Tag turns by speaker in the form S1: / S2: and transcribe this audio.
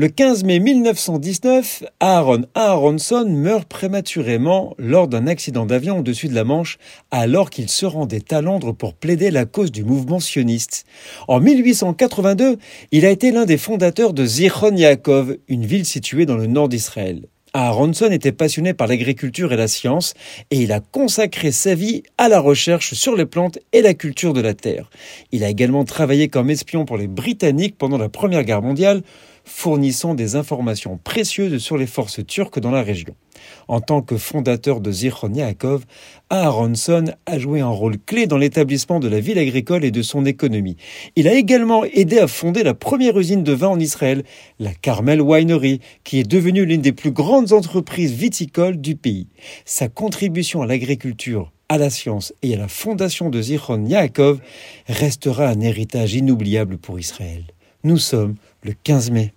S1: Le 15 mai 1919, Aaron Aronson meurt prématurément lors d'un accident d'avion au-dessus de la Manche alors qu'il se rendait à Londres pour plaider la cause du mouvement sioniste. En 1882, il a été l'un des fondateurs de Zichron Yaakov, une ville située dans le nord d'Israël. Aronson était passionné par l'agriculture et la science et il a consacré sa vie à la recherche sur les plantes et la culture de la terre. Il a également travaillé comme espion pour les Britanniques pendant la Première Guerre mondiale, fournissant des informations précieuses sur les forces turques dans la région. En tant que fondateur de Zichron Yaakov, Aronson a joué un rôle clé dans l'établissement de la ville agricole et de son économie. Il a également aidé à fonder la première usine de vin en Israël, la Carmel Winery, qui est devenue l'une des plus grandes entreprises viticoles du pays. Sa contribution à l'agriculture à la science et à la fondation de Zichron Yaakov restera un héritage inoubliable pour Israël. Nous sommes le 15 mai.